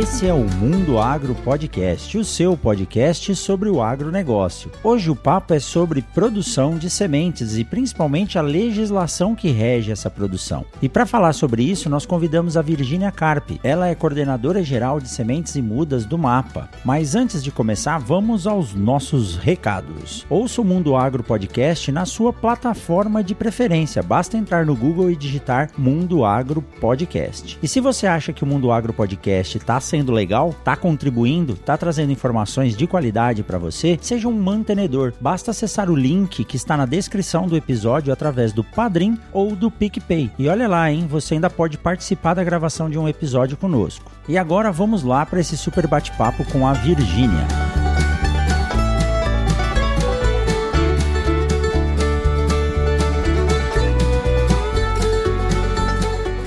Esse é o Mundo Agro Podcast, o seu podcast sobre o agronegócio. Hoje o papo é sobre produção de sementes e principalmente a legislação que rege essa produção. E para falar sobre isso, nós convidamos a Virgínia Carpe. Ela é coordenadora geral de sementes e mudas do MAPA. Mas antes de começar, vamos aos nossos recados. Ouça o Mundo Agro Podcast na sua plataforma de preferência. Basta entrar no Google e digitar Mundo Agro Podcast. E se você acha que o Mundo Agro Podcast está sendo legal, tá contribuindo, tá trazendo informações de qualidade para você, seja um mantenedor. Basta acessar o link que está na descrição do episódio através do Padrim ou do PicPay. E olha lá, hein, você ainda pode participar da gravação de um episódio conosco. E agora vamos lá para esse super bate-papo com a Virgínia.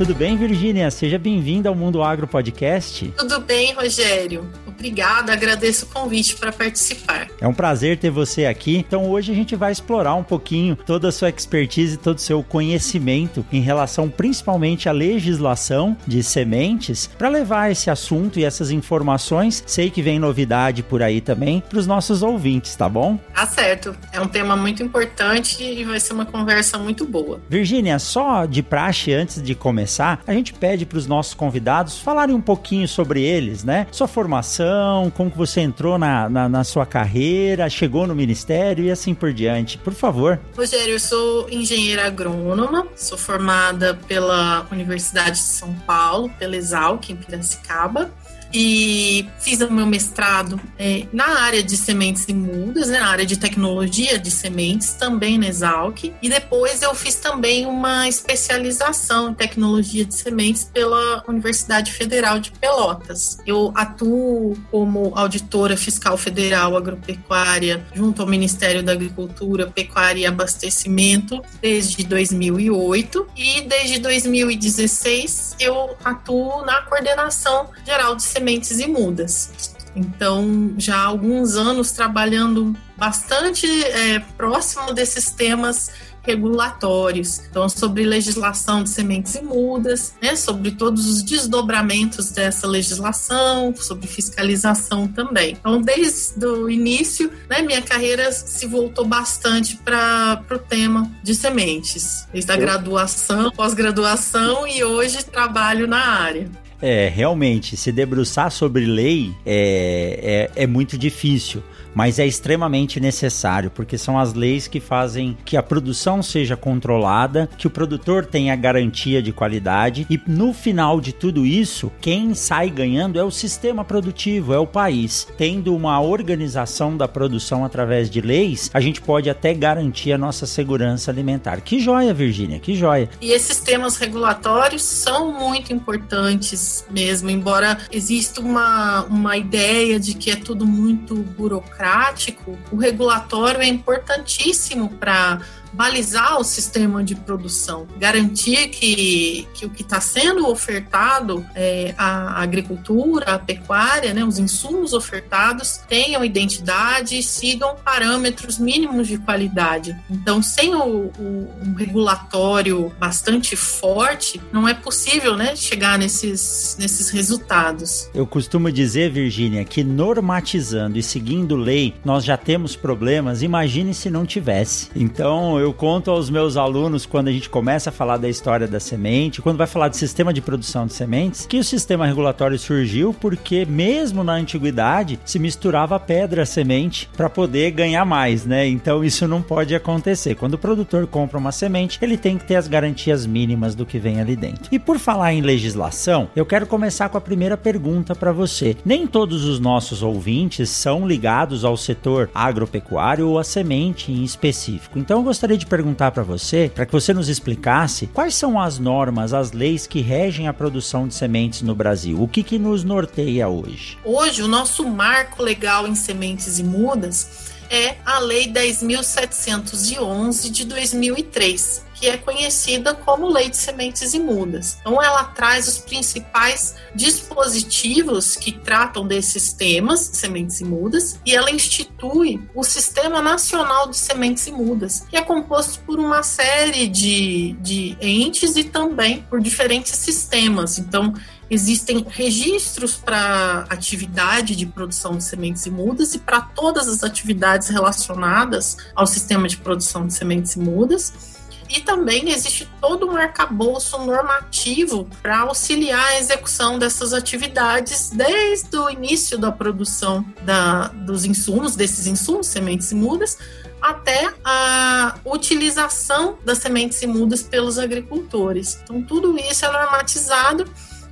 Tudo bem, Virgínia? Seja bem-vinda ao Mundo Agro Podcast. Tudo bem, Rogério. Obrigada, agradeço o convite para participar. É um prazer ter você aqui. Então hoje a gente vai explorar um pouquinho toda a sua expertise, todo o seu conhecimento em relação principalmente à legislação de sementes para levar esse assunto e essas informações. Sei que vem novidade por aí também para os nossos ouvintes, tá bom? Tá certo. É um tema muito importante e vai ser uma conversa muito boa. Virgínia, só de praxe antes de começar, a gente pede para os nossos convidados falarem um pouquinho sobre eles, né? Sua formação como que você entrou na, na, na, sua carreira, chegou no ministério e assim por diante. Por favor. Rogério, eu sou engenheira agrônoma, sou formada pela Universidade de São Paulo, pela Exalc, em Piracicaba e fiz o meu mestrado é, na área de sementes e mudas, né, na área de tecnologia de sementes, também na Exalc. E depois eu fiz também uma especialização em tecnologia de sementes pela Universidade Federal de Pelotas. Eu atuo como auditora fiscal federal agropecuária junto ao Ministério da Agricultura, Pecuária e Abastecimento desde 2008 e desde 2016 eu atuo na coordenação geral de sementes sementes e mudas. Então, já há alguns anos trabalhando bastante é, próximo desses temas regulatórios, então sobre legislação de sementes e mudas, né, sobre todos os desdobramentos dessa legislação, sobre fiscalização também. Então, desde o início, né, minha carreira se voltou bastante para o tema de sementes, desde a graduação, pós-graduação e hoje trabalho na área. É, realmente, se debruçar sobre lei é, é, é muito difícil mas é extremamente necessário, porque são as leis que fazem que a produção seja controlada, que o produtor tenha garantia de qualidade e no final de tudo isso, quem sai ganhando é o sistema produtivo, é o país. Tendo uma organização da produção através de leis, a gente pode até garantir a nossa segurança alimentar. Que joia, Virgínia, que joia. E esses temas regulatórios são muito importantes mesmo, embora exista uma, uma ideia de que é tudo muito burocrático burocrático, o regulatório é importantíssimo para balizar o sistema de produção, garantir que, que o que está sendo ofertado, é, a agricultura, a pecuária, né, os insumos ofertados tenham identidade e sigam parâmetros mínimos de qualidade. Então, sem o, o um regulatório bastante forte, não é possível né, chegar nesses, nesses resultados. Eu costumo dizer, Virgínia, que normatizando e seguindo lei, nós já temos problemas, imagine se não tivesse. Então, eu conto aos meus alunos quando a gente começa a falar da história da semente, quando vai falar de sistema de produção de sementes, que o sistema regulatório surgiu porque mesmo na antiguidade se misturava pedra semente para poder ganhar mais, né? Então isso não pode acontecer. Quando o produtor compra uma semente, ele tem que ter as garantias mínimas do que vem ali dentro. E por falar em legislação, eu quero começar com a primeira pergunta para você. Nem todos os nossos ouvintes são ligados ao setor agropecuário ou à semente em específico. Então eu gostaria gostaria de perguntar para você, para que você nos explicasse quais são as normas, as leis que regem a produção de sementes no Brasil. O que, que nos norteia hoje? Hoje, o nosso marco legal em sementes e mudas é a Lei 10.711 de 2003, que é conhecida como Lei de Sementes Imudas. Então, ela traz os principais dispositivos que tratam desses temas, sementes imudas, e ela institui o Sistema Nacional de Sementes Imudas, que é composto por uma série de, de entes e também por diferentes sistemas. Então, Existem registros para atividade de produção de sementes imudas e para todas as atividades relacionadas ao sistema de produção de sementes imudas. E também existe todo um arcabouço normativo para auxiliar a execução dessas atividades desde o início da produção da, dos insumos, desses insumos, sementes imudas, até a utilização das sementes imudas pelos agricultores. Então, tudo isso é normatizado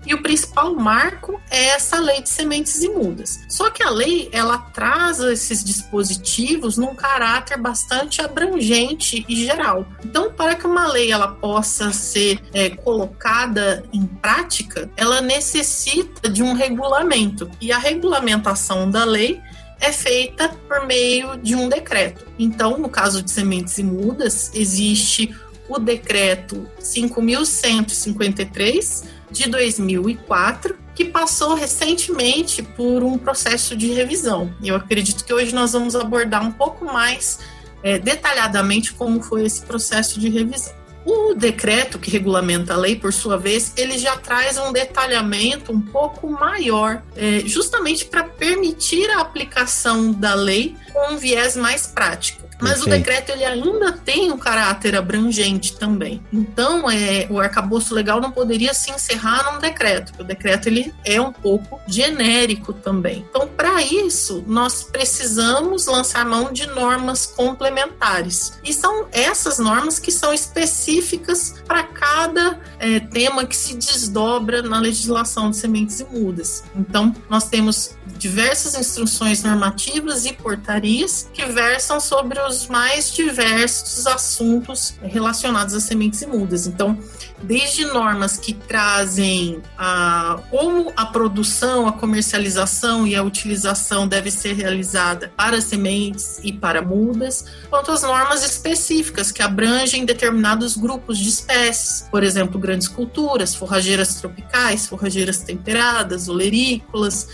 e o principal marco é essa lei de sementes imudas. Só que a lei ela traz esses dispositivos num caráter bastante abrangente e geral. Então, para que uma lei ela possa ser é, colocada em prática, ela necessita de um regulamento. E a regulamentação da lei é feita por meio de um decreto. Então, no caso de sementes imudas, existe o decreto 5153 de 2004, que passou recentemente por um processo de revisão. Eu acredito que hoje nós vamos abordar um pouco mais é, detalhadamente como foi esse processo de revisão. O decreto que regulamenta a lei, por sua vez, ele já traz um detalhamento um pouco maior, é, justamente para permitir a aplicação da lei com um viés mais prático. Mas Perfeito. o decreto ele ainda tem um caráter abrangente também. Então, é, o arcabouço legal não poderia se encerrar num decreto, porque o decreto ele é um pouco genérico também. Então, para isso, nós precisamos lançar mão de normas complementares. E são essas normas que são específicas para cada é, tema que se desdobra na legislação de sementes e mudas. Então, nós temos diversas instruções normativas e portarias que versam sobre os mais diversos assuntos relacionados a sementes imudas. Então, desde normas que trazem a, como a produção, a comercialização e a utilização deve ser realizada para sementes e para mudas, quanto as normas específicas que abrangem determinados grupos de espécies, por exemplo, grandes culturas, forrageiras tropicais, forrageiras temperadas, olerícolas,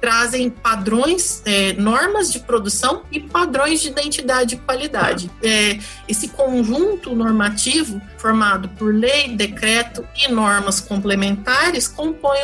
trazem padrões, é, normas de produção e padrões de identidade e qualidade. É, esse conjunto normativo, formado por lei, decreto e normas complementares, compõe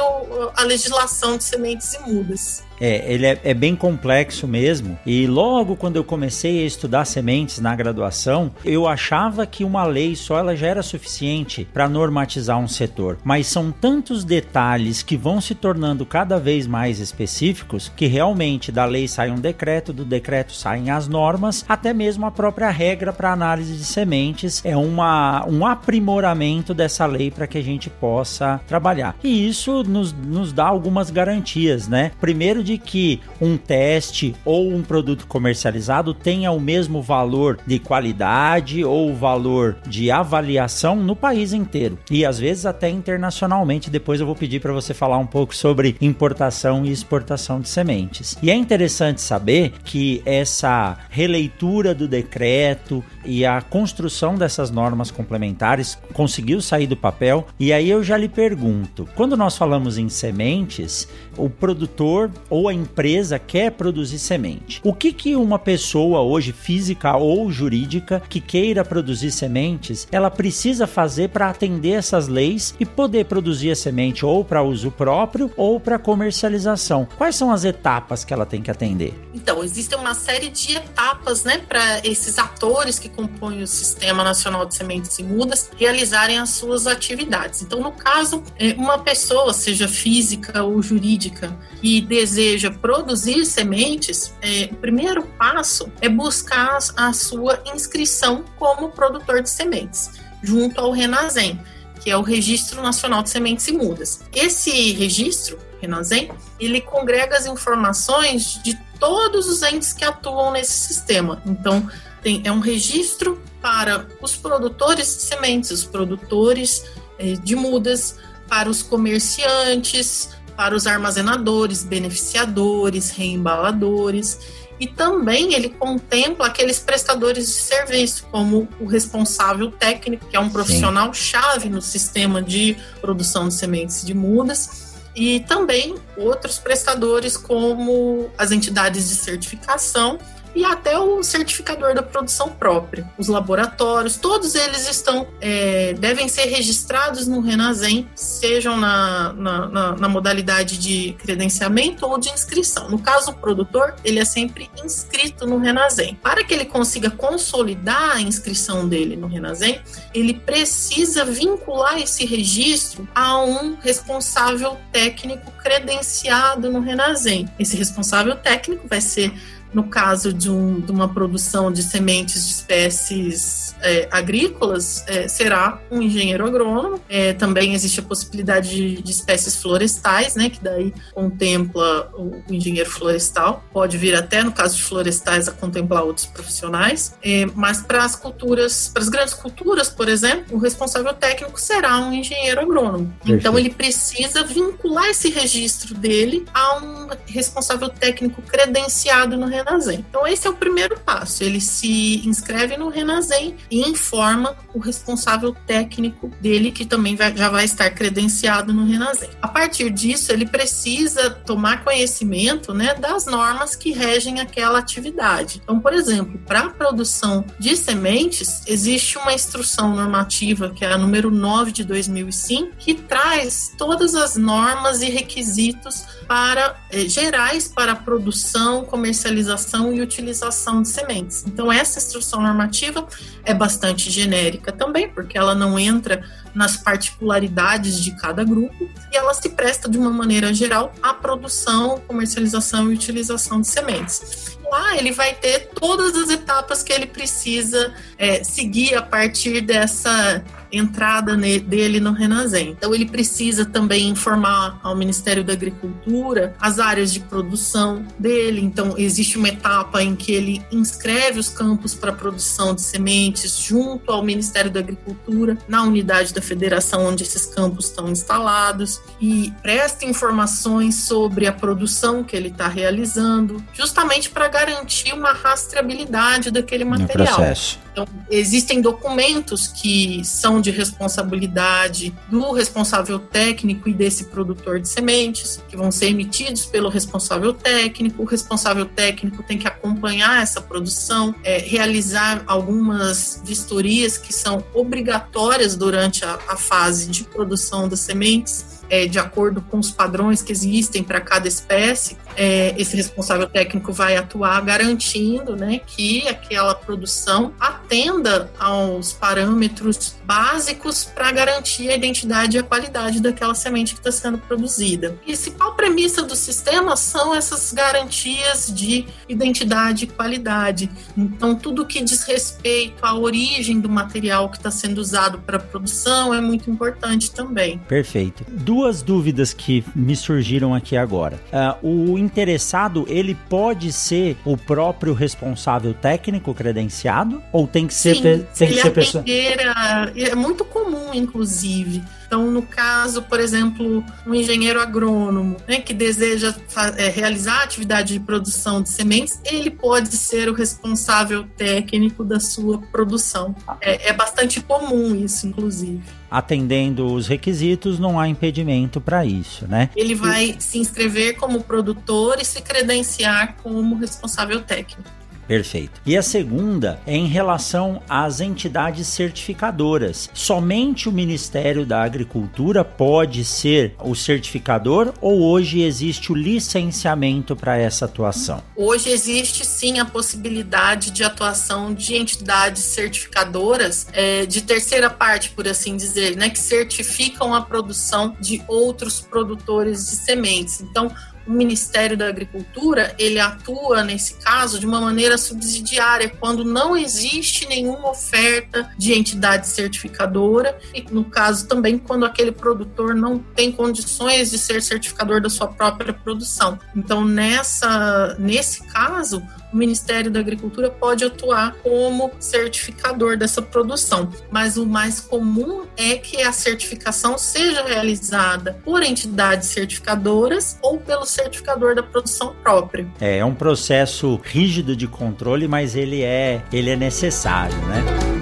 a legislação de sementes e mudas. É, ele é, é, bem complexo mesmo. E logo quando eu comecei a estudar sementes na graduação, eu achava que uma lei só ela já era suficiente para normatizar um setor. Mas são tantos detalhes que vão se tornando cada vez mais específicos que realmente da lei sai um decreto, do decreto saem as normas, até mesmo a própria regra para análise de sementes é uma, um aprimoramento dessa lei para que a gente possa trabalhar. E isso nos, nos dá algumas garantias, né? Primeiro de que um teste ou um produto comercializado tenha o mesmo valor de qualidade ou valor de avaliação no país inteiro e às vezes até internacionalmente. Depois eu vou pedir para você falar um pouco sobre importação e exportação de sementes. E é interessante saber que essa releitura do decreto e a construção dessas normas complementares conseguiu sair do papel. E aí eu já lhe pergunto: quando nós falamos em sementes, o produtor ou a empresa quer produzir semente. O que que uma pessoa hoje física ou jurídica que queira produzir sementes, ela precisa fazer para atender essas leis e poder produzir a semente ou para uso próprio ou para comercialização? Quais são as etapas que ela tem que atender? Então, existe uma série de etapas, né, para esses atores que compõem o Sistema Nacional de Sementes e Mudas realizarem as suas atividades. Então, no caso, é, uma pessoa, seja física ou jurídica, e deseja produzir sementes, é, o primeiro passo é buscar a sua inscrição como produtor de sementes, junto ao Renazem, que é o Registro Nacional de Sementes e Mudas. Esse registro, Renazem, ele congrega as informações de todos os entes que atuam nesse sistema. Então, tem, é um registro para os produtores de sementes, os produtores eh, de mudas, para os comerciantes, para os armazenadores, beneficiadores, reembaladores. E também ele contempla aqueles prestadores de serviço, como o responsável técnico, que é um profissional chave no sistema de produção de sementes de mudas, e também outros prestadores, como as entidades de certificação e até o certificador da produção própria. Os laboratórios, todos eles estão é, devem ser registrados no Renasem, sejam na, na, na, na, modalidade de credenciamento ou de inscrição. No caso, o produtor, ele é sempre inscrito no Renasem. Para que ele consiga consolidar a inscrição dele no Renasem, ele precisa vincular esse registro a um responsável técnico credenciado no Renasem. Esse responsável técnico vai ser no caso de, um, de, uma produção de sementes de espécies é, agrícolas, é, será um engenheiro agrônomo. É, também existe a possibilidade de, de, espécies florestais, né, que daí contempla o, o, engenheiro florestal. Pode vir até, no caso de florestais, a contemplar outros profissionais. É, mas para as culturas, para as grandes culturas, por exemplo, o responsável técnico será um engenheiro agrônomo. Então ele precisa vincular esse registro dele a um responsável técnico credenciado no Renasem. Então, esse é o primeiro passo. Ele se inscreve no Renasem e informa o responsável técnico dele, que também vai, já vai estar credenciado no Renasem. A partir disso, ele precisa tomar conhecimento né, das normas que regem aquela atividade. Então, por exemplo, para a produção de sementes, existe uma instrução normativa, que é a número 9 de 2005, que traz todas as normas e requisitos para eh, gerais para a produção, comercialização e utilização de sementes. Então, essa instrução normativa é bastante genérica também, porque ela não entra nas particularidades de cada grupo e ela se presta de uma maneira geral à produção, comercialização e utilização de sementes. Lá ele vai ter todas as etapas que ele precisa é, seguir a partir dessa entrada dele no Renasem. Então ele precisa também informar ao Ministério da Agricultura as áreas de produção dele. Então existe uma etapa em que ele inscreve os campos para produção de sementes junto ao Ministério da Agricultura na unidade da federação onde esses campos estão instalados e presta informações sobre a produção que ele está realizando, justamente para garantir uma rastreabilidade daquele material. No processo. Então, existem documentos que são de responsabilidade do responsável técnico e desse produtor de sementes, que vão ser emitidos pelo responsável técnico. O responsável técnico tem que acompanhar essa produção, é, realizar algumas vistorias que são obrigatórias durante a, a fase de produção das sementes é, de acordo com os padrões que existem para cada espécie, é, esse responsável técnico vai atuar garantindo né, que aquela produção atenda aos parâmetros básicos para garantir a identidade e a qualidade daquela semente que está sendo produzida. A principal premissa do sistema são essas garantias de identidade e qualidade. Então, tudo que diz respeito à origem do material que está sendo usado para a produção é muito importante também. Perfeito. Duas duas dúvidas que me surgiram aqui agora. Uh, o interessado, ele pode ser o próprio responsável técnico credenciado? Ou tem que ser, Sim, tem que ser pessoa? É muito comum, inclusive. Então, no caso, por exemplo, um engenheiro agrônomo né, que deseja é, realizar a atividade de produção de sementes, ele pode ser o responsável técnico da sua produção. É, é bastante comum isso, inclusive atendendo os requisitos, não há impedimento para isso, né? Ele vai se inscrever como produtor e se credenciar como responsável técnico. Perfeito. E a segunda é em relação às entidades certificadoras. Somente o Ministério da Agricultura pode ser o certificador ou hoje existe o licenciamento para essa atuação? Hoje existe sim a possibilidade de atuação de entidades certificadoras é, de terceira parte, por assim dizer, né, que certificam a produção de outros produtores de sementes. Então, o Ministério da Agricultura ele atua nesse caso de uma maneira subsidiária, quando não existe nenhuma oferta de entidade certificadora e no caso também quando aquele produtor não tem condições de ser certificador da sua própria produção. Então nessa nesse caso o Ministério da Agricultura pode atuar como certificador dessa produção, mas o mais comum é que a certificação seja realizada por entidades certificadoras ou pelo certificador da produção própria. É, é um processo rígido de controle, mas ele é, ele é necessário, né?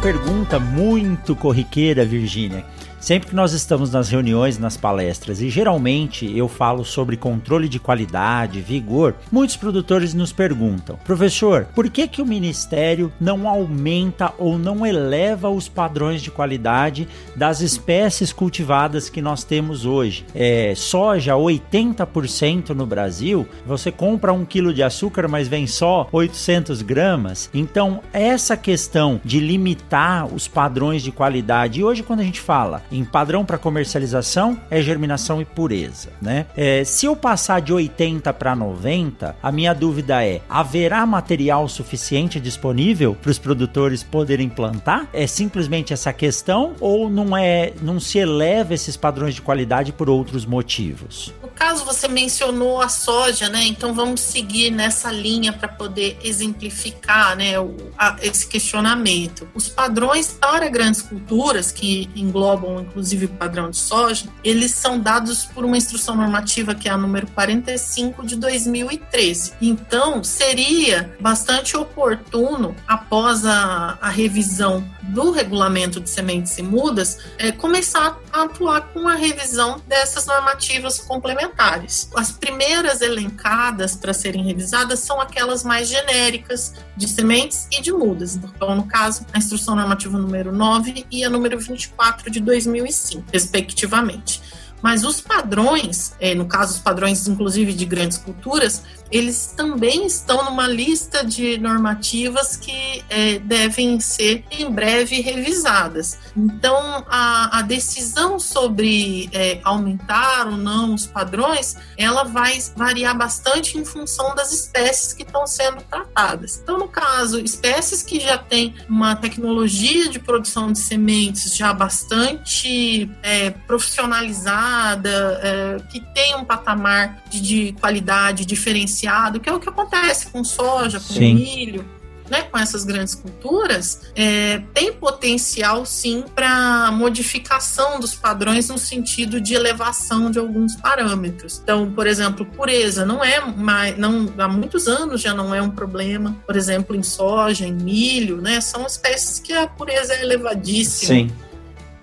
Pergunta muito corriqueira, Virgínia. Sempre que nós estamos nas reuniões, nas palestras, e geralmente eu falo sobre controle de qualidade, vigor, muitos produtores nos perguntam: professor, por que, que o Ministério não aumenta ou não eleva os padrões de qualidade das espécies cultivadas que nós temos hoje? É, soja, 80% no Brasil, você compra um quilo de açúcar, mas vem só 800 gramas. Então, essa questão de limitar os padrões de qualidade, e hoje quando a gente fala em padrão para comercialização é germinação e pureza, né? É, se eu passar de 80 para 90, a minha dúvida é: haverá material suficiente disponível para os produtores poderem plantar? É simplesmente essa questão ou não é, não se eleva esses padrões de qualidade por outros motivos? No caso você mencionou a soja, né? Então vamos seguir nessa linha para poder exemplificar, né, o, a, esse questionamento. Os padrões para grandes culturas que englobam inclusive o padrão de soja, eles são dados por uma instrução normativa que é a número 45 de 2013. Então, seria bastante oportuno, após a, a revisão do regulamento de sementes e mudas, é, começar a atuar com a revisão dessas normativas complementares. As primeiras elencadas para serem revisadas são aquelas mais genéricas de sementes e de mudas. Então, no caso, a instrução normativa número 9 e a número 24 de 2005, respectivamente. Mas os padrões, é, no caso, os padrões, inclusive, de grandes culturas, eles também estão numa lista de normativas que é, devem ser em breve revisadas. Então, a, a decisão sobre é, aumentar ou não os padrões, ela vai variar bastante em função das espécies que estão sendo tratadas. Então, no caso, espécies que já têm uma tecnologia de produção de sementes já bastante é, profissionalizada, é, que tem um patamar de, de qualidade diferenciado que é o que acontece com soja, com Sim. milho, né, com essas grandes culturas, é, tem potencial sim para modificação dos padrões no sentido de elevação de alguns parâmetros. Então, por exemplo, pureza não é mais, não, há muitos anos já não é um problema. Por exemplo, em soja, em milho, né, são espécies que a pureza é elevadíssima. Sim.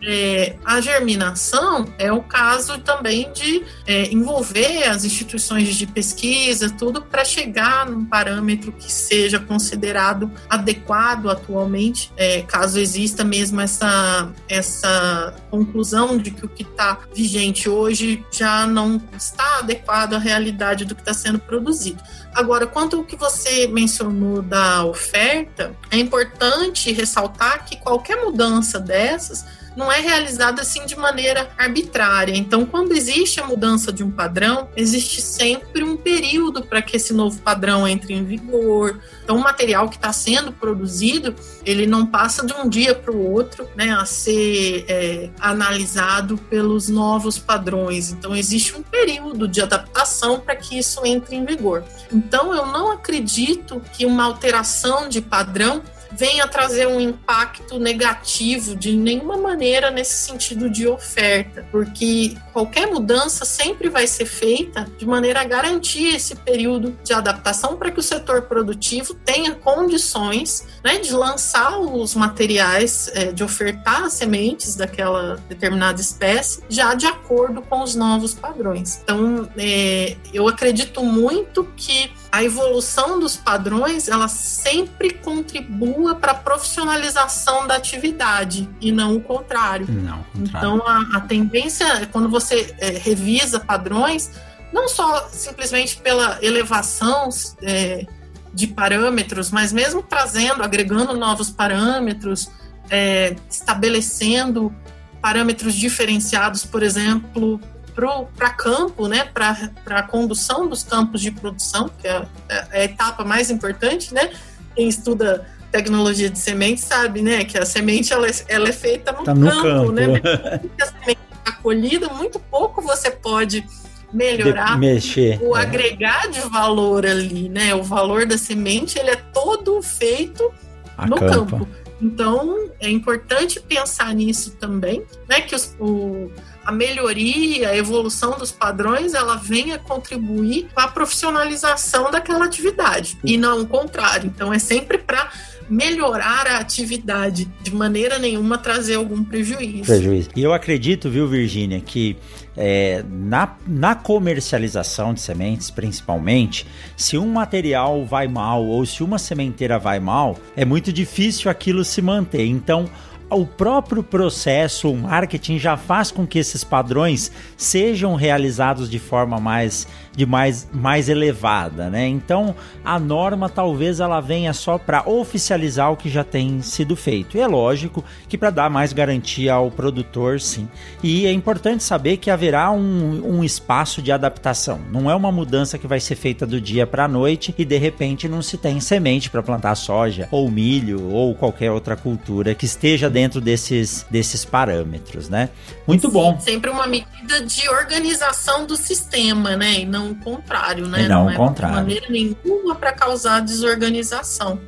É, a germinação é o caso também de é, envolver as instituições de pesquisa, tudo para chegar num parâmetro que seja considerado adequado atualmente, é, caso exista mesmo essa, essa conclusão de que o que está vigente hoje já não está adequado à realidade do que está sendo produzido. Agora, quanto ao que você mencionou da oferta, é importante ressaltar que qualquer mudança dessas não é realizada assim de maneira arbitrária. Então, quando existe a mudança de um padrão, existe sempre um período para que esse novo padrão entre em vigor. Então, o material que está sendo produzido, ele não passa de um dia para o outro, né, a ser é, analisado pelos novos padrões. Então, existe um período de adaptação para que isso entre em vigor. Então, eu não acredito que uma alteração de padrão venha trazer um impacto negativo de nenhuma maneira nesse sentido de oferta, porque qualquer mudança sempre vai ser feita de maneira a garantir esse período de adaptação para que o setor produtivo tenha condições né, de lançar os materiais, é, de ofertar as sementes daquela determinada espécie já de acordo com os novos padrões. Então, é, eu acredito muito que a evolução dos padrões ela sempre contribua para a profissionalização da atividade e não o contrário. Não, contrário. Então a, a, tendência é quando você é, revisa padrões, não só simplesmente pela elevação é, de parâmetros, mas mesmo trazendo, agregando novos parâmetros, é, estabelecendo parâmetros diferenciados, por exemplo, para campo, né, para a condução dos campos de produção, que é, é a etapa mais importante, né? Quem estuda tecnologia de semente sabe, né, que a semente ela, é, ela é feita no, tá campo, no campo, né? a semente está colhida, muito pouco você pode melhorar de mexer, o é. agregar de valor ali, né? O valor da semente ele é todo feito a no campo. campo. Então é importante pensar nisso também, né? Que os, o, a melhoria, a evolução dos padrões, ela venha contribuir para a profissionalização daquela atividade e não o contrário. Então é sempre para melhorar a atividade, de maneira nenhuma trazer algum prejuízo. prejuízo. E eu acredito, viu, Virgínia, que é, na, na comercialização de sementes, principalmente, se um material vai mal ou se uma sementeira vai mal, é muito difícil aquilo se manter. Então, o próprio processo, o marketing já faz com que esses padrões sejam realizados de forma mais de mais, mais elevada, né? Então a norma talvez ela venha só para oficializar o que já tem sido feito. E é lógico que para dar mais garantia ao produtor, sim. E é importante saber que haverá um, um espaço de adaptação. Não é uma mudança que vai ser feita do dia para a noite e de repente não se tem semente para plantar soja ou milho ou qualquer outra cultura que esteja dentro desses, desses parâmetros, né? Muito Sim, bom. Sempre uma medida de organização do sistema, né? E não o contrário, né? E não, não o é contrário. de maneira nenhuma para causar desorganização.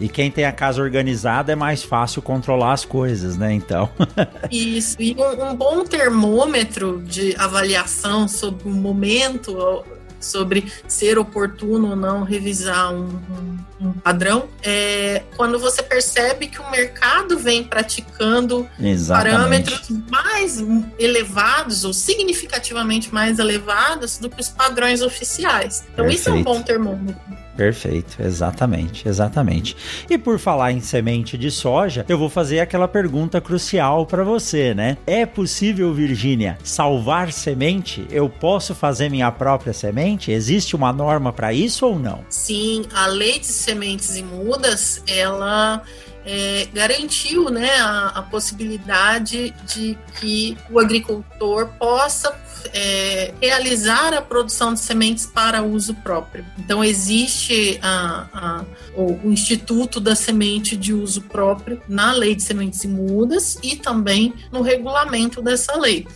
E quem tem a casa organizada é mais fácil controlar as coisas, né? Então. Isso. E um, um bom termômetro de avaliação sobre o momento sobre ser oportuno ou não revisar um, um, um, padrão, é quando você percebe que o mercado vem praticando Exatamente. parâmetros mais elevados ou significativamente mais elevados do que os padrões oficiais. Então, Perfeito. isso é um bom termômetro. Perfeito, exatamente, exatamente. E por falar em semente de soja, eu vou fazer aquela pergunta crucial para você, né? É possível, Virgínia, salvar semente? Eu posso fazer minha própria semente? Existe uma norma para isso ou não? Sim, a lei de sementes e mudas, ela é, garantiu né, a, a, possibilidade de que o agricultor possa é, realizar a produção de sementes para uso próprio. Então, existe a, a, o, Instituto da Semente de Uso Próprio na Lei de Sementes e Mudas e também no regulamento dessa lei.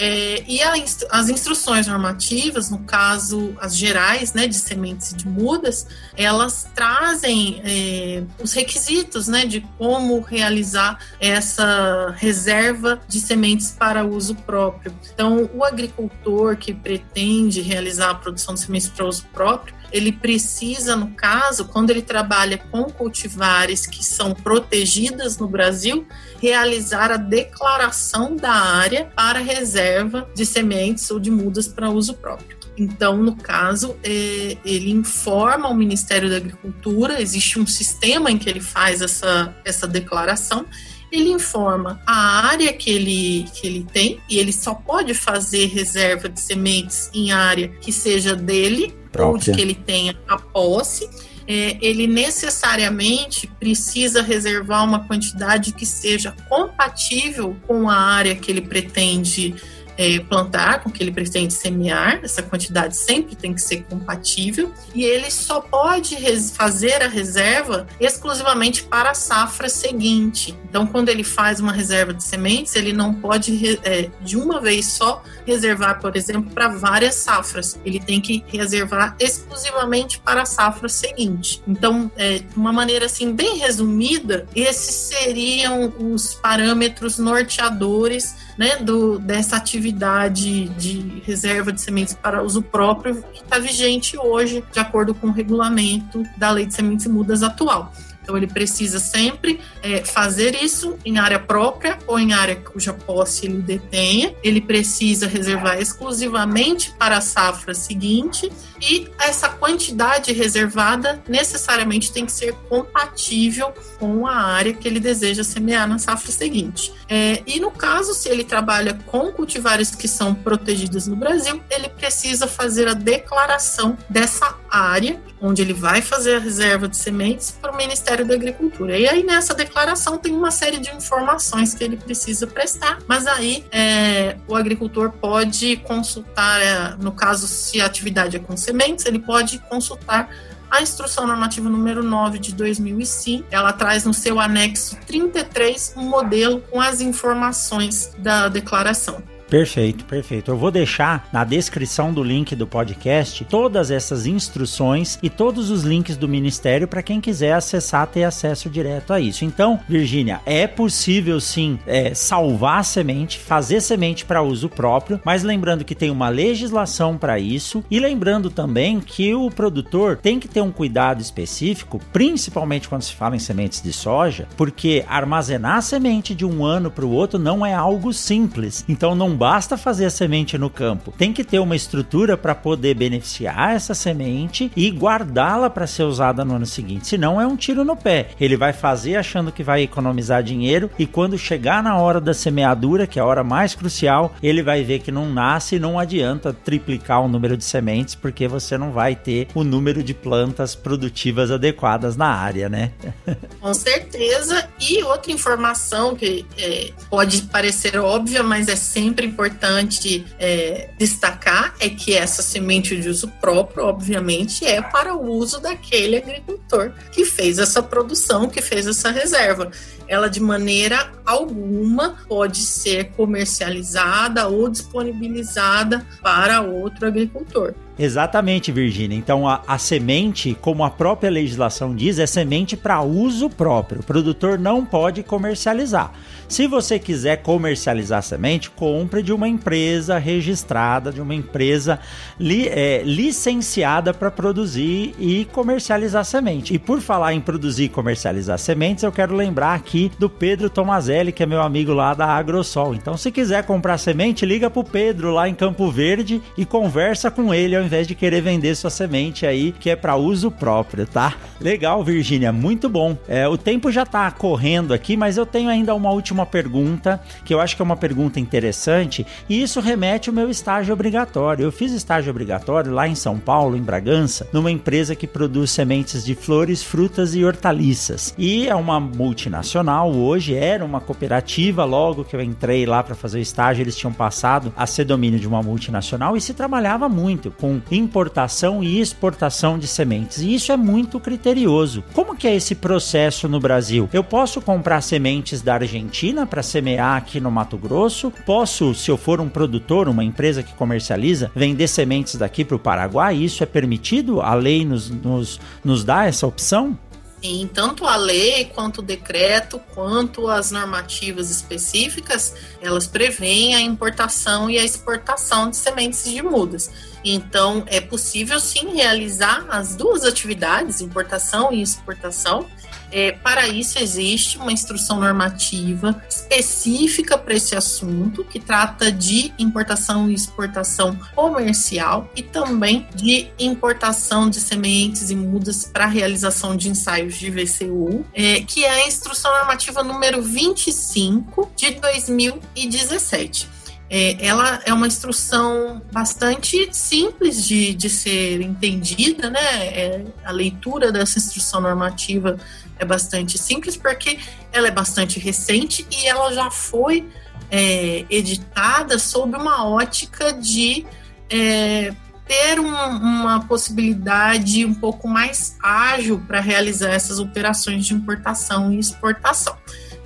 É, e a, as instruções normativas, no caso as gerais, né, de sementes e de mudas, elas trazem é, os requisitos, né, de como realizar essa reserva de sementes para uso próprio. Então, o agricultor que pretende realizar a produção de sementes para uso próprio, ele precisa, no caso, quando ele trabalha com cultivares que são protegidas no Brasil, realizar a declaração da área para reserva de sementes ou de mudas para uso próprio. Então, no caso, é, ele informa ao Ministério da Agricultura, existe um sistema em que ele faz essa, essa declaração ele informa a área que ele, que ele tem e ele só pode fazer reserva de sementes em área que seja dele Própria. que ele tenha a posse. É, ele necessariamente precisa reservar uma quantidade que seja compatível com a área que ele pretende é, plantar, com que ele pretende semear, essa quantidade sempre tem que ser compatível, e ele só pode fazer a reserva exclusivamente para a safra seguinte. Então, quando ele faz uma reserva de sementes, ele não pode, é, de uma vez só, reservar, por exemplo, para várias safras. Ele tem que reservar exclusivamente para a safra seguinte. Então, é, de uma maneira assim, bem resumida, esses seriam os parâmetros norteadores né, do, dessa atividade de reserva de sementes para uso próprio que está vigente hoje, de acordo com o regulamento da Lei de Sementes e Mudas atual. Então, ele precisa sempre é, fazer isso em área própria ou em área cuja posse ele detenha. Ele precisa reservar exclusivamente para a safra seguinte e essa quantidade reservada necessariamente tem que ser compatível com a área que ele deseja semear na safra seguinte. É, e no caso, se ele trabalha com cultivares que são protegidos no Brasil, ele precisa fazer a declaração dessa área onde ele vai fazer a reserva de sementes para o Ministério da Agricultura. E aí nessa declaração tem uma série de informações que ele precisa prestar, mas aí é, o agricultor pode consultar, é, no caso se a atividade é com sementes, ele pode consultar a instrução normativa número 9 de 2005, ela traz no seu anexo 33 um modelo com as informações da declaração. Perfeito, perfeito. Eu vou deixar na descrição do link do podcast todas essas instruções e todos os links do Ministério para quem quiser acessar, ter acesso direto a isso. Então, Virgínia, é possível sim é, salvar semente, fazer semente para uso próprio, mas lembrando que tem uma legislação para isso e lembrando também que o produtor tem que ter um cuidado específico, principalmente quando se fala em sementes de soja, porque armazenar semente de um ano para o outro não é algo simples. Então, não basta fazer a semente no campo, tem que ter uma estrutura para poder beneficiar essa semente e guardá-la para ser usada no ano seguinte. Senão é um tiro no pé. Ele vai fazer achando que vai economizar dinheiro e quando chegar na hora da semeadura, que é a hora mais crucial, ele vai ver que não nasce e não adianta triplicar o número de sementes porque você não vai ter o número de plantas produtivas adequadas na área, né? Com certeza. E outra informação que é, pode parecer óbvia, mas é sempre importante é, destacar é que essa semente de uso próprio, obviamente, é para o uso daquele agricultor que fez essa produção, que fez essa reserva. Ela, de maneira alguma, pode ser comercializada ou disponibilizada para outro agricultor. Exatamente, Virgínia. Então, a, a, semente, como a própria legislação diz, é semente para uso próprio. O produtor não pode comercializar. Se você quiser comercializar semente, compre de uma empresa registrada, de uma empresa li, é, licenciada para produzir e comercializar semente. E por falar em produzir e comercializar sementes, eu quero lembrar aqui do Pedro Tomazelli, que é meu amigo lá da Agrosol. Então, se quiser comprar semente, liga para o Pedro lá em Campo Verde e conversa com ele ao invés de querer vender sua semente aí, que é para uso próprio, tá? Legal, Virgínia, muito bom. É, o tempo já tá correndo aqui, mas eu tenho ainda uma última pergunta, que eu acho que é uma pergunta interessante, e isso remete ao meu estágio obrigatório. Eu fiz estágio obrigatório lá em São Paulo, em Bragança, numa empresa que produz sementes de flores, frutas e hortaliças. E é uma multinacional hoje, era uma cooperativa logo que eu entrei lá para fazer o estágio, eles tinham passado a ser domínio de uma multinacional e se trabalhava muito com importação e exportação de sementes. E isso é muito criterioso. Como que é esse processo no Brasil? Eu posso comprar sementes da Argentina para semear aqui no Mato Grosso? Posso, se eu for um produtor, uma empresa que comercializa, vender sementes daqui para o Paraguai? Isso é permitido? A lei nos, nos, nos dá essa opção? Sim, tanto a lei quanto o decreto, quanto as normativas específicas, elas prevêem a importação e a exportação de sementes de mudas. Então, é possível sim realizar as duas atividades, importação e exportação. É, para isso, existe uma instrução normativa específica para esse assunto, que trata de importação e exportação comercial e também de importação de sementes e mudas para realização de ensaios de VCU, é, que é a instrução normativa número 25 de 2017 é, ela é uma instrução bastante simples de, de ser entendida, né? É, a leitura dessa instrução normativa é bastante simples porque ela é bastante recente e ela já foi é, editada sob uma ótica de é, ter um, uma possibilidade um pouco mais ágil para realizar essas operações de importação e exportação.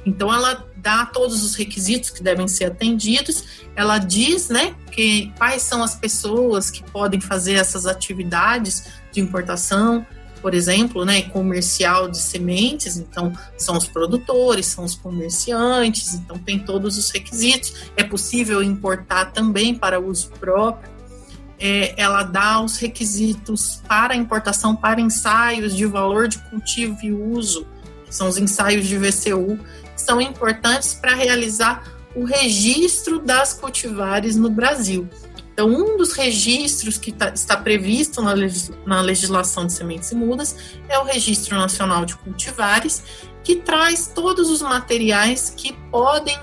Então, ela dá todos os requisitos que devem ser atendidos. Ela diz, né, que quais são as pessoas que podem fazer essas atividades de importação, por exemplo, né, comercial de sementes, então são os produtores, são os comerciantes, então tem todos os requisitos. É possível importar também para uso próprio. É, ela dá os requisitos para importação para ensaios de valor de cultivo e uso, são os ensaios de VCU são importantes para realizar o registro das cultivares no Brasil. Então, um dos registros que tá, está previsto na, na legislação de sementes e mudas é o Registro Nacional de Cultivares, que traz todos os materiais que podem,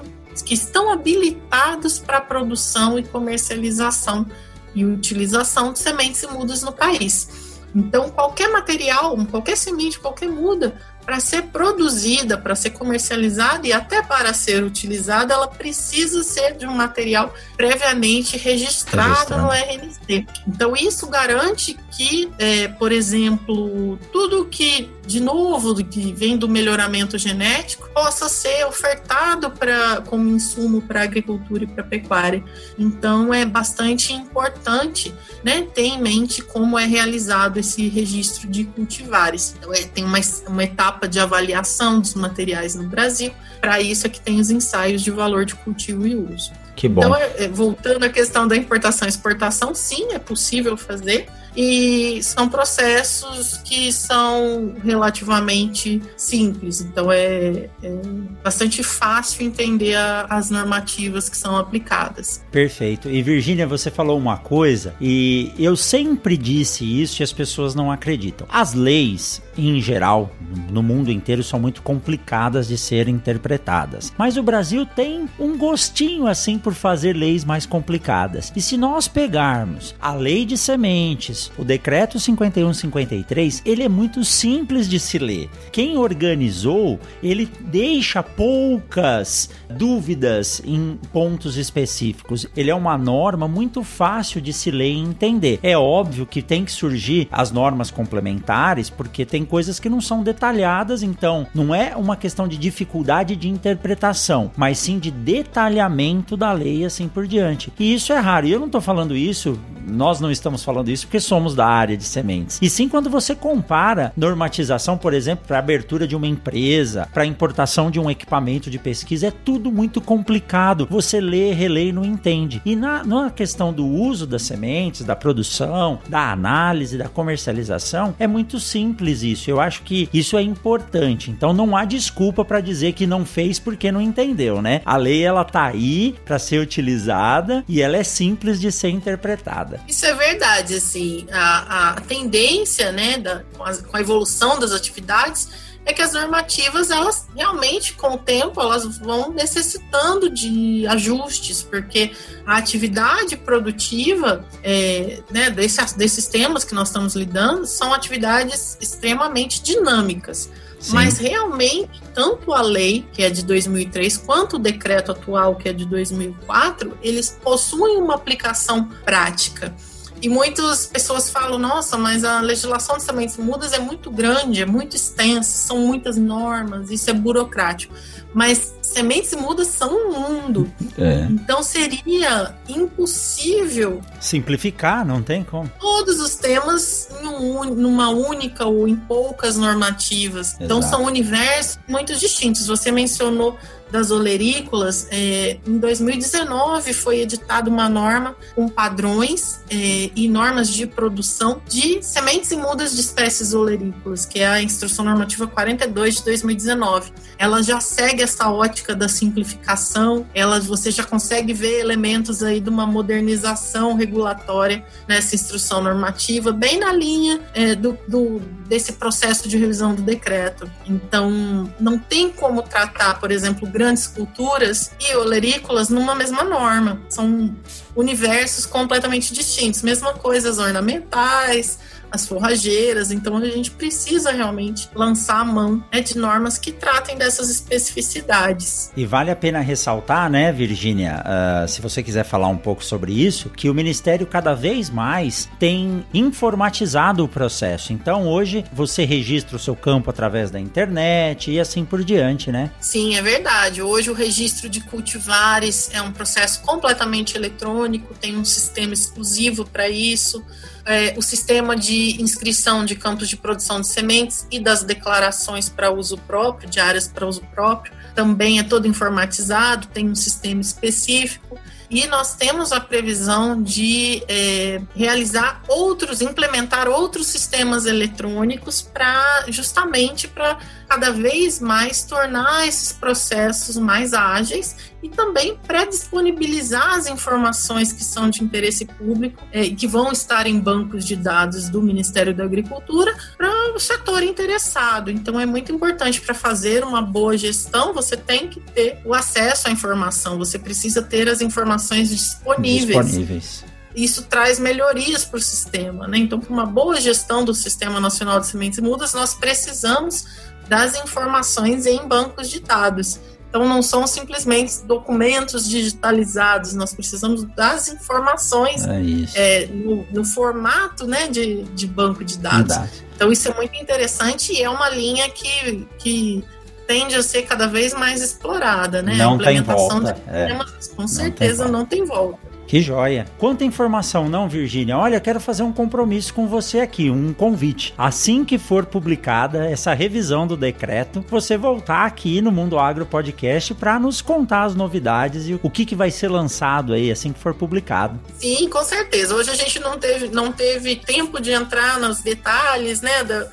que estão habilitados para a produção e comercialização e utilização de sementes e mudas no país. Então, qualquer material, qualquer semente, qualquer muda, para ser produzida, para ser comercializada e até para ser utilizada, ela precisa ser de um material previamente registrado, registrado. no RNC. Então, isso garante que, é, por exemplo, tudo que, de novo, que vem do melhoramento genético, possa ser ofertado pra, como insumo para a agricultura e para a pecuária. Então, é bastante importante né, ter em mente como é realizado esse registro de cultivares. Então, é, tem uma, uma etapa etapa de avaliação dos materiais no Brasil. Para isso é que tem os ensaios de valor de cultivo e uso. Que bom. Então, é, é, voltando à questão da importação e exportação, sim, é possível fazer, e são processos que são relativamente simples, então é, é bastante fácil entender a, as normativas que são aplicadas. Perfeito. E Virgínia, você falou uma coisa e eu sempre disse isso e as pessoas não acreditam. As leis, em geral, no mundo inteiro, são muito complicadas de serem interpretadas, mas o Brasil tem um gostinho assim por fazer leis mais complicadas. E se nós pegarmos a lei de sementes o decreto 5153, ele é muito simples de se ler. Quem organizou, ele deixa poucas dúvidas em pontos específicos. Ele é uma norma muito fácil de se ler e entender. É óbvio que tem que surgir as normas complementares, porque tem coisas que não são detalhadas, então não é uma questão de dificuldade de interpretação, mas sim de detalhamento da lei assim por diante. E isso é raro. E eu não estou falando isso, nós não estamos falando isso porque somos da área de sementes. E sim quando você compara normatização, por exemplo, para abertura de uma empresa, para importação de um equipamento de pesquisa, é tudo muito complicado. Você lê, relê e não entende. E na, na questão do uso das sementes, da produção, da análise, da comercialização, é muito simples isso. Eu acho que isso é importante. Então não há desculpa para dizer que não fez porque não entendeu, né? A lei ela tá aí para ser utilizada e ela é simples de ser interpretada. Isso é verdade, assim a, a tendência, né, da, com a evolução das atividades, é que as normativas, elas realmente, com o tempo, elas vão necessitando de ajustes, porque a atividade produtiva é, né, desse, desses temas que nós estamos lidando são atividades extremamente dinâmicas. Sim. Mas realmente, tanto a lei, que é de 2003, quanto o decreto atual, que é de 2004, eles possuem uma aplicação prática. E muitas pessoas falam, nossa, mas a legislação de sementes mudas é muito grande, é muito extensa, são muitas normas, isso é burocrático. Mas sementes mudas são um mundo. É. Então seria impossível simplificar, não tem como. Todos os temas em um, numa única ou em poucas normativas. Exato. Então são universos muito distintos. Você mencionou das olerícolas, é, em 2019 foi editada uma norma com padrões é, e normas de produção de sementes e mudas de espécies olerícolas, que é a Instrução Normativa 42 de 2019. Ela já segue essa ótica da simplificação, ela, você já consegue ver elementos aí de uma modernização regulatória nessa instrução normativa, bem na linha é, do, do, desse processo de revisão do decreto. Então, não tem como tratar, por exemplo, grandes culturas e olerícolas numa mesma norma. São universos completamente distintos. Mesma coisa, as ornamentais, as forrageiras. Então a gente precisa realmente lançar a mão né, de normas que tratem dessas especificidades. E vale a pena ressaltar, né, Virgínia, uh, se você quiser falar um pouco sobre isso, que o Ministério cada vez mais tem informatizado o processo. Então hoje você registra o seu campo através da internet e assim por diante, né? Sim, é verdade. Hoje o registro de cultivares é um processo completamente eletrônico, tem um sistema exclusivo para isso é, o sistema de inscrição de campos de produção de sementes e das declarações para uso próprio, de áreas para uso próprio, também é todo informatizado, tem um sistema específico. E nós temos a previsão de é, realizar outros, implementar outros sistemas eletrônicos para justamente para cada vez mais tornar esses processos mais ágeis e também pré-disponibilizar as informações que são de interesse público e é, que vão estar em bancos de dados do Ministério da Agricultura para o setor interessado. Então é muito importante para fazer uma boa gestão, você tem que ter o acesso à informação, você precisa ter as informações disponíveis. disponíveis. isso traz melhorias para o sistema. Né? Então, para uma boa gestão do Sistema Nacional de Sementes e Mudas, nós precisamos das informações em bancos de dados. Então, não são simplesmente documentos digitalizados, nós precisamos das informações é é, no, no, formato né, de, de banco de dados. Verdade. Então, isso é muito interessante e é uma linha que, que tende a ser cada vez mais explorada. Né? Não a implementação tem volta. de sistemas, é. com certeza, não tem volta. Não tem volta. Que joia. Quanta informação, não, Virgínia? Olha, quero fazer um compromisso com você aqui, um convite. Assim que for publicada essa revisão do decreto, você voltar aqui no Mundo Agro Podcast para nos contar as novidades e o que, que vai ser lançado aí assim que for publicado. Sim, com certeza. Hoje a gente não teve, não teve tempo de entrar nos detalhes, né, da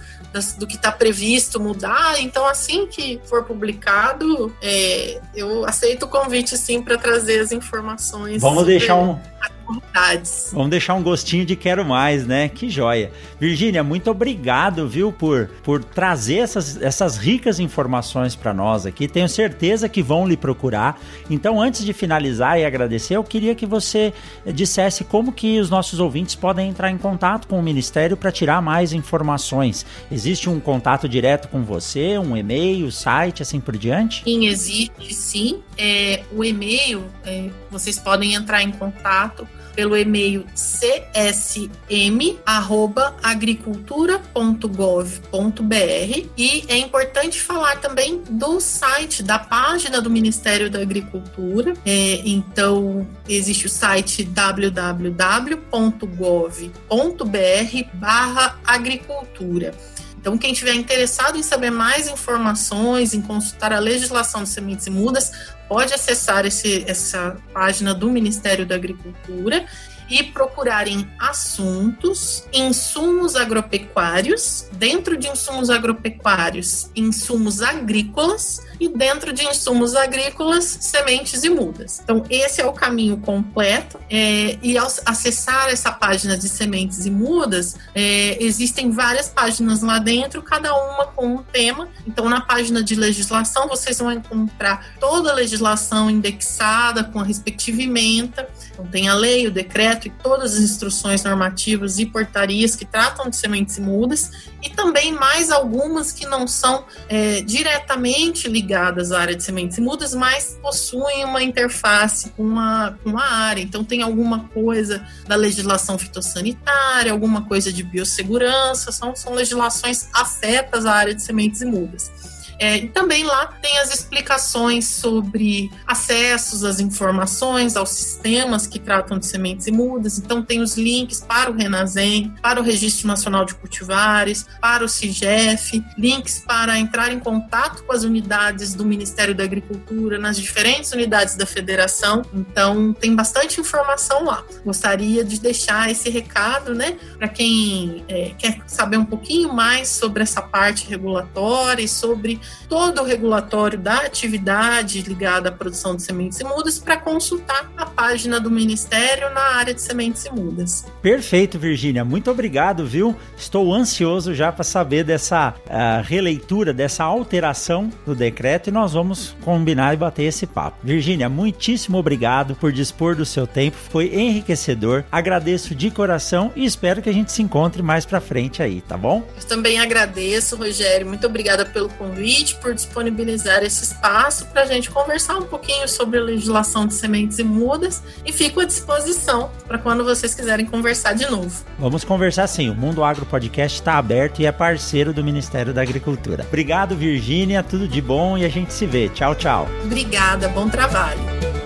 do que está previsto mudar. Então, assim que for publicado, é, eu aceito o convite sim para trazer as informações. Vamos deixar um, novidades. Vamos deixar um gostinho de quero mais, né? Que joia. Virgínia, muito obrigado, viu, por, por trazer essas, essas ricas informações para nós aqui. Tenho certeza que vão lhe procurar. Então, antes de finalizar e agradecer, eu queria que você dissesse como que os nossos ouvintes podem entrar em contato com o Ministério para tirar mais informações. Existe um contato direto com você, um e-mail, site, assim por diante? Sim, existe sim. É, o e-mail, é, vocês podem entrar em contato pelo e-mail csm@agricultura.gov.br e é importante falar também do site da página do Ministério da Agricultura. É, então existe o site www.gov.br/agricultura. Então, quem estiver interessado em saber mais informações, em consultar a legislação de sementes e mudas, pode acessar esse, essa página do Ministério da Agricultura e procurarem assuntos, insumos agropecuários, dentro de insumos agropecuários, insumos agrícolas e dentro de insumos agrícolas, sementes e mudas. Então, esse é o caminho completo. É, e ao acessar essa página de sementes e mudas, é, existem várias páginas lá dentro, cada uma com um tema. Então, na página de legislação, vocês vão encontrar toda a legislação indexada com a respectiva ementa. Então, tem a lei, o decreto e todas as instruções normativas e portarias que tratam de sementes e mudas, e também mais algumas que não são é, diretamente ligadas à área de sementes e mudas, mas possuem uma interface com uma, com uma área. Então, tem alguma coisa da legislação fitossanitária, alguma coisa de biossegurança, são, são legislações afetas à área de sementes e mudas. É, e também lá tem as explicações sobre acessos às informações, aos sistemas que tratam de sementes e mudas. Então, tem os links para o Renazem, para o Registro Nacional de Cultivares, para o CIGEF, links para entrar em contato com as unidades do Ministério da Agricultura, nas diferentes unidades da federação. Então, tem bastante informação lá. Gostaria de deixar esse recado, né, para quem é, quer saber um pouquinho mais sobre essa parte regulatória e sobre todo o regulatório da atividade ligada à produção de sementes e mudas para consultar a página do Ministério na área de sementes e mudas. Perfeito, Virgínia. Muito obrigado, viu? Estou ansioso já para saber dessa uh, releitura, dessa alteração do decreto e nós vamos combinar e bater esse papo. Virgínia, muitíssimo obrigado por dispor do seu tempo. Foi enriquecedor. Agradeço de coração e espero que a gente se encontre mais para frente aí, tá bom? Eu também agradeço, Rogério. Muito obrigada pelo convite convite, por disponibilizar esse espaço para a gente conversar um pouquinho sobre a legislação de sementes e mudas e fico à disposição para quando vocês quiserem conversar de novo. Vamos conversar sim. O Mundo Agro Podcast está aberto e é parceiro do Ministério da Agricultura. Obrigado, Virgínia. Tudo de bom e a gente se vê. Tchau, tchau. Obrigada. Bom trabalho.